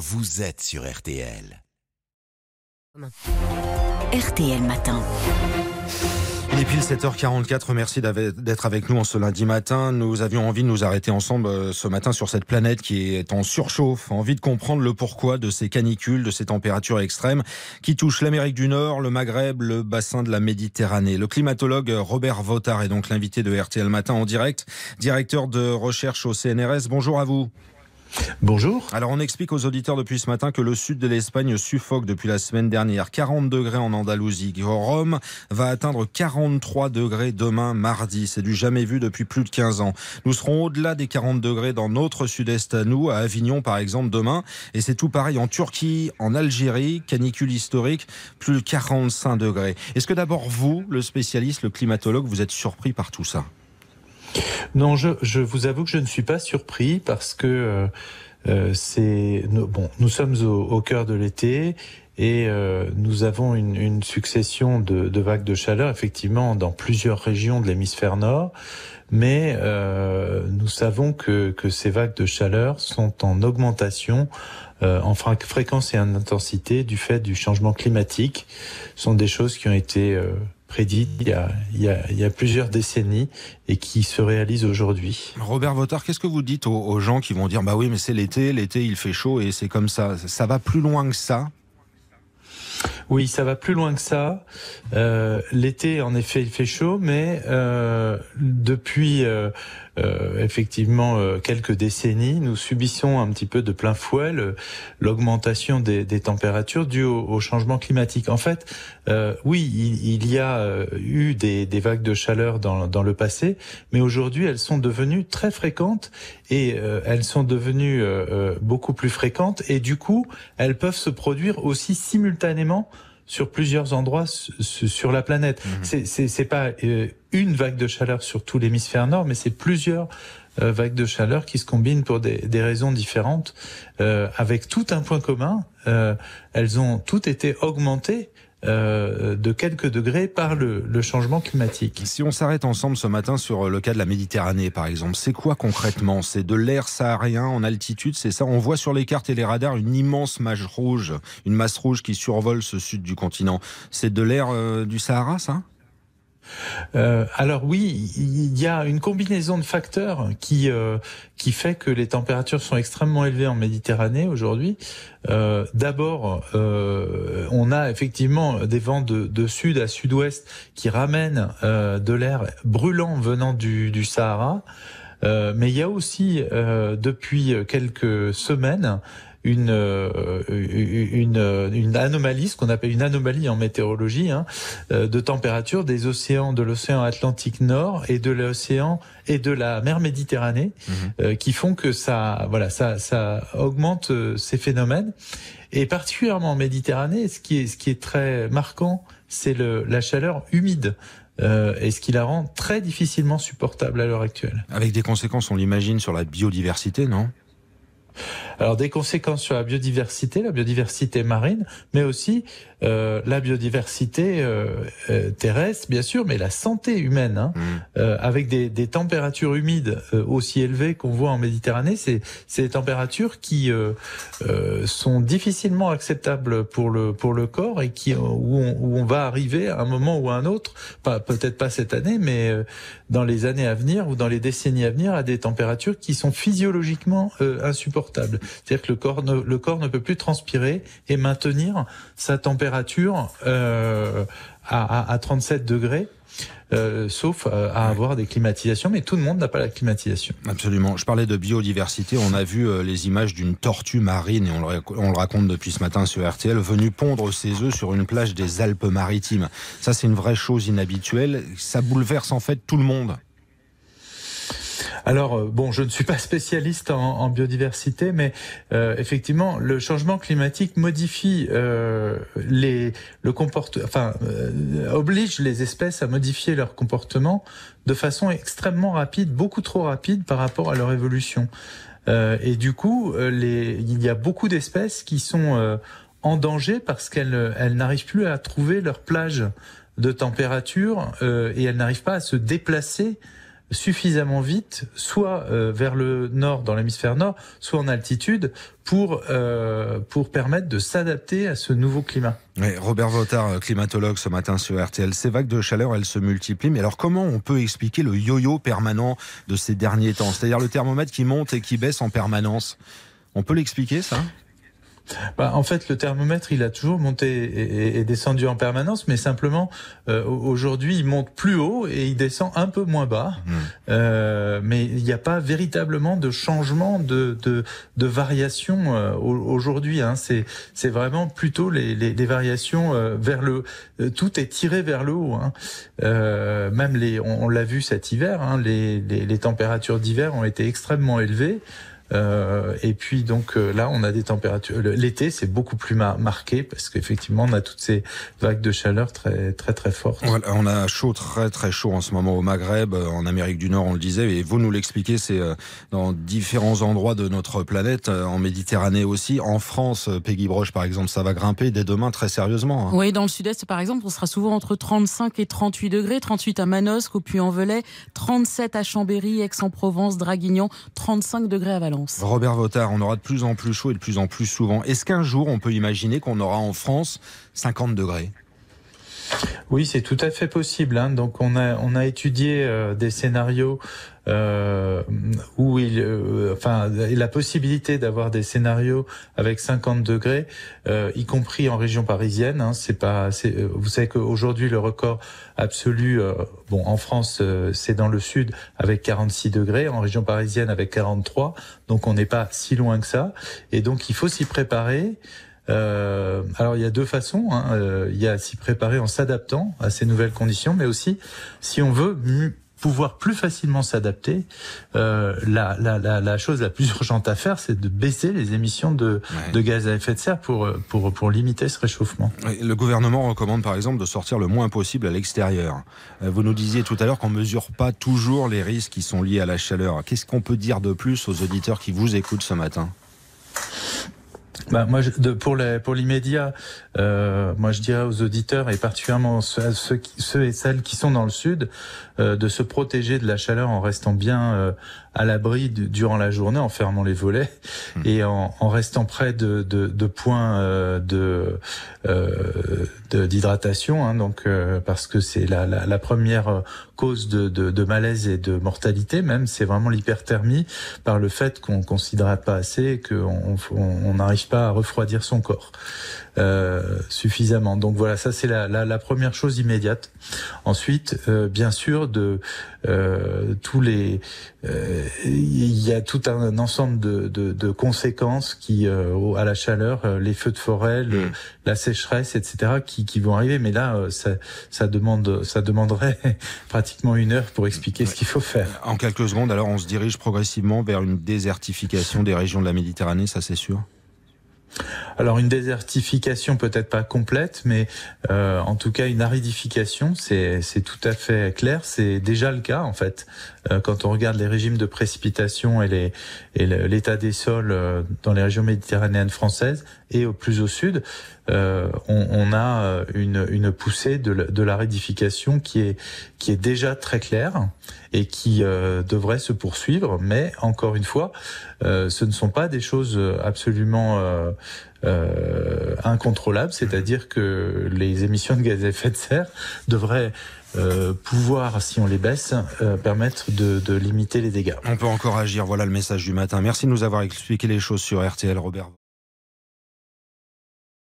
vous êtes sur RTL. RTL Matin. Il est pile 7h44. Merci d'être avec nous en ce lundi matin. Nous avions envie de nous arrêter ensemble euh, ce matin sur cette planète qui est en surchauffe. Envie de comprendre le pourquoi de ces canicules, de ces températures extrêmes qui touchent l'Amérique du Nord, le Maghreb, le bassin de la Méditerranée. Le climatologue Robert Votard est donc l'invité de RTL Matin en direct, directeur de recherche au CNRS. Bonjour à vous. Bonjour. Alors on explique aux auditeurs depuis ce matin que le sud de l'Espagne suffoque depuis la semaine dernière. 40 degrés en Andalousie. Rome va atteindre 43 degrés demain mardi. C'est du jamais vu depuis plus de 15 ans. Nous serons au-delà des 40 degrés dans notre sud-est à nous, à Avignon par exemple demain. Et c'est tout pareil en Turquie, en Algérie, canicule historique, plus de 45 degrés. Est-ce que d'abord vous, le spécialiste, le climatologue, vous êtes surpris par tout ça? Non, je, je, vous avoue que je ne suis pas surpris parce que euh, euh c'est bon, nous sommes au, au cœur de l'été et euh, nous avons une, une succession de, de, vagues de chaleur effectivement dans plusieurs régions de l'hémisphère nord, mais euh, nous savons que, que ces vagues de chaleur sont en augmentation euh, en fréquence et en intensité du fait du changement climatique. Ce sont des choses qui ont été prédit il y, a, il, y a, il y a, plusieurs décennies et qui se réalise aujourd'hui. Robert Votard, qu'est-ce que vous dites aux, aux, gens qui vont dire bah oui mais c'est l'été, l'été il fait chaud et c'est comme ça. Ça va plus loin que ça? Oui, ça va plus loin que ça. Euh, L'été, en effet, il fait chaud, mais euh, depuis euh, euh effectivement euh, quelques décennies, nous subissons un petit peu de plein fouet l'augmentation des, des, températures dues au, au, changement climatique. En fait, euh, oui, il, il, y a eu des, des, vagues de chaleur dans, dans le passé, mais aujourd'hui, elles sont devenues très fréquentes et elles sont devenues beaucoup plus fréquentes et du coup, elles peuvent se produire aussi simultanément sur plusieurs endroits sur la planète. Mmh. C'est pas euh, une vague de chaleur sur tout l'hémisphère nord, mais c'est plusieurs euh, vagues de chaleur qui se combinent pour des, des raisons différentes, euh, avec tout un point commun. Euh, elles ont toutes été augmentées euh, de quelques degrés par le, le, changement climatique. Si on s'arrête ensemble ce matin sur le cas de la Méditerranée, par exemple, c'est quoi concrètement? C'est de l'air saharien en altitude, c'est ça? On voit sur les cartes et les radars une immense masse rouge, une masse rouge qui survole ce sud du continent. C'est de l'air euh, du Sahara, ça? Euh, alors oui, il y a une combinaison de facteurs qui euh, qui fait que les températures sont extrêmement élevées en Méditerranée aujourd'hui. Euh, D'abord, euh, on a effectivement des vents de, sud à sud-ouest qui ramènent de l'air brûlant venant du, du Sahara. mais il y a aussi depuis quelques semaines une, euh, une, une anomalie, ce qu'on appelle une anomalie en météorologie, hein, euh, de température des océans, de l'océan Atlantique Nord et de l'océan et de la mer Méditerranée, mhm. euh, qui font que ça, voilà, ça, ça augmente ces phénomènes. Et particulièrement en Méditerranée, ce qui est, ce qui est très marquant, c'est la chaleur humide. Euh, et ce qui la rend très difficilement supportable à l'heure actuelle. Avec des conséquences, on l'imagine, sur la biodiversité, non? Alors des conséquences sur la biodiversité, la biodiversité marine, mais aussi euh, la biodiversité euh, euh, terrestre, bien sûr, mais la santé humaine, hein, mmh. euh, avec des, des, températures humides euh, aussi élevées qu'on voit en Méditerranée, c'est des températures qui euh, sont difficilement acceptables pour le pour le corps et qui où on, où on va arriver à un moment ou à un autre, pas peut-être pas cette année, mais dans les années à venir ou dans les décennies à venir, à des températures qui sont physiologiquement insupportables. C'est-à-dire que le corps ne, le corps ne peut plus transpirer et maintenir sa température euh, à, à, 37 degrés. Euh, sauf euh, à avoir des climatisations, mais tout le monde n'a pas la climatisation. Absolument. Je parlais de biodiversité. On a vu euh, les images d'une tortue marine, et on le, on le, raconte depuis ce matin sur RTL, venue pondre ses œufs sur une plage des Alpes-Maritimes. Ça, c'est une vraie chose inhabituelle. Ça bouleverse en fait tout le monde. Alors euh, bon, je ne suis pas spécialiste en, biodiversité, mais euh, effectivement, le changement climatique modifie euh, les le comportement, enfin euh, oblige les espèces à modifier leur comportement de façon extrêmement rapide, beaucoup trop rapide par rapport à leur évolution. Euh, et du coup, les, il y a beaucoup d'espèces qui sont en danger parce qu'elles elles n'arrivent plus à trouver leur plage de température et elles n'arrivent pas à se déplacer suffisamment vite, soit euh, vers le nord, dans l'hémisphère nord, soit en altitude, pour euh, pour permettre de s'adapter à ce nouveau climat. Robert Votard, climatologue ce matin sur RTL. Ces vagues de chaleur, elles se multiplient. Mais alors, comment on peut expliquer le yo-yo permanent de ces derniers temps? C'est-à-dire le thermomètre qui monte et qui baisse en permanence. On peut l'expliquer, ça? Bah, en fait, le thermomètre, il a toujours monté et, descendu en permanence, mais simplement, euh, aujourd'hui, il monte plus haut et il descend un peu moins bas. Hmm. Euh, mais il n'y a pas véritablement de changement de, de, de variation euh, aujourd'hui. Hein. C'est, c'est vraiment plutôt les, les, les variations euh, vers le... Euh, tout est tiré vers le haut. Hein. même les, on, on l'a vu cet hiver, hein, les, les, les températures d'hiver ont été extrêmement élevées. Euh, et puis donc euh, là, on a des températures. L'été, c'est beaucoup plus marqué parce qu'effectivement, on a toutes ces vagues de chaleur très très très fortes. on a chaud, très très chaud en ce moment au Maghreb, euh, en Amérique du Nord, on le disait. Et vous nous l'expliquez, c'est dans différents endroits de notre planète, en Méditerranée aussi, en France. Peggy Broche, par exemple, ça va grimper dès demain très sérieusement. Hein. Oui, dans le Sud-Est, par exemple, on sera souvent entre 35 et 38 degrés, 38 à Manosque, au Puy-en-Velay, 37 à Chambéry, Aix-en-Provence, Draguignan, 35 degrés à Valence. Robert Votard, on aura de plus en plus chaud et de plus en plus souvent. Est-ce qu'un jour, on peut imaginer qu'on aura en France 50 degrés? Oui, c'est tout à fait possible. Hein. Donc on a on a étudié euh, des scénarios euh, où il, euh, enfin, la possibilité d'avoir des scénarios avec 50 degrés, euh, y compris en région parisienne. Hein, c'est pas, vous savez qu'aujourd'hui le record absolu, bon, en France, c'est dans le sud avec 46 degrés, en région parisienne avec 43. Donc on n'est pas si loin que ça. Et donc il faut s'y préparer. Euh, alors il y a deux façons. Hein. Euh, il y a s'y préparer en s'adaptant à ces nouvelles conditions, mais aussi si on veut pouvoir plus facilement s'adapter, euh, la, la, la, la, chose la plus urgente à faire, c'est de baisser les émissions de, de, gaz à effet de serre pour, pour, pour limiter ce réchauffement. Le gouvernement recommande par exemple de sortir le moins possible à l'extérieur. Euh, vous nous disiez tout à l'heure qu'on mesure pas toujours les risques qui sont liés à la chaleur. Qu'est-ce qu'on peut dire de plus aux auditeurs qui vous écoutent ce matin? Bah, moi, je, de, pour les, pour l'immédiat, euh, moi je dirais aux auditeurs et particulièrement ceux, ceux, et celles qui sont dans le sud, euh, de se protéger de la chaleur en restant bien euh, à l'abri durant la journée, en fermant les volets mmh. et en, en, restant près de, de, de points euh, de d'hydratation. Hein, donc parce que c'est la, la, la, première cause de, de, de, malaise et de mortalité, même c'est vraiment l'hyperthermie par le fait qu'on ne s'hydrate pas assez et qu'on on n'arrive pas à refroidir son corps. Euh, suffisamment. Donc voilà, ça c'est la, la, la, première chose immédiate. Ensuite, euh, bien sûr, de euh, tous les, euh, il y a tout un ensemble de, de, de conséquences qui euh, à la chaleur, les feux de forêt, le, mm. la sécheresse, etc., qui, qui vont arriver. Mais là, ça, ça demande, ça demanderait pratiquement une heure pour expliquer ce qu'il faut faire. En quelques secondes, alors on se dirige progressivement vers une désertification des régions de la Méditerranée, ça c'est sûr? Alors une désertification peut-être pas complète, mais euh, en tout cas une aridification, c'est tout à fait clair. C'est déjà le cas en fait. Euh, quand on regarde les régimes de précipitation et les et l'état des sols euh, dans les régions méditerranéennes françaises et au plus au sud, euh, on, on, a une, une poussée de, de l'aridification qui est qui est déjà très claire et qui euh, devrait se poursuivre. Mais encore une fois, euh, ce ne sont pas des choses absolument euh, incontrôlables, c'est-à-dire que les émissions de gaz à effet de serre devraient euh, pouvoir, si on les baisse, euh, permettre de limiter les dégâts. On peut encore agir. Voilà le message du matin. Merci de nous avoir expliqué les choses sur RTL, Robert.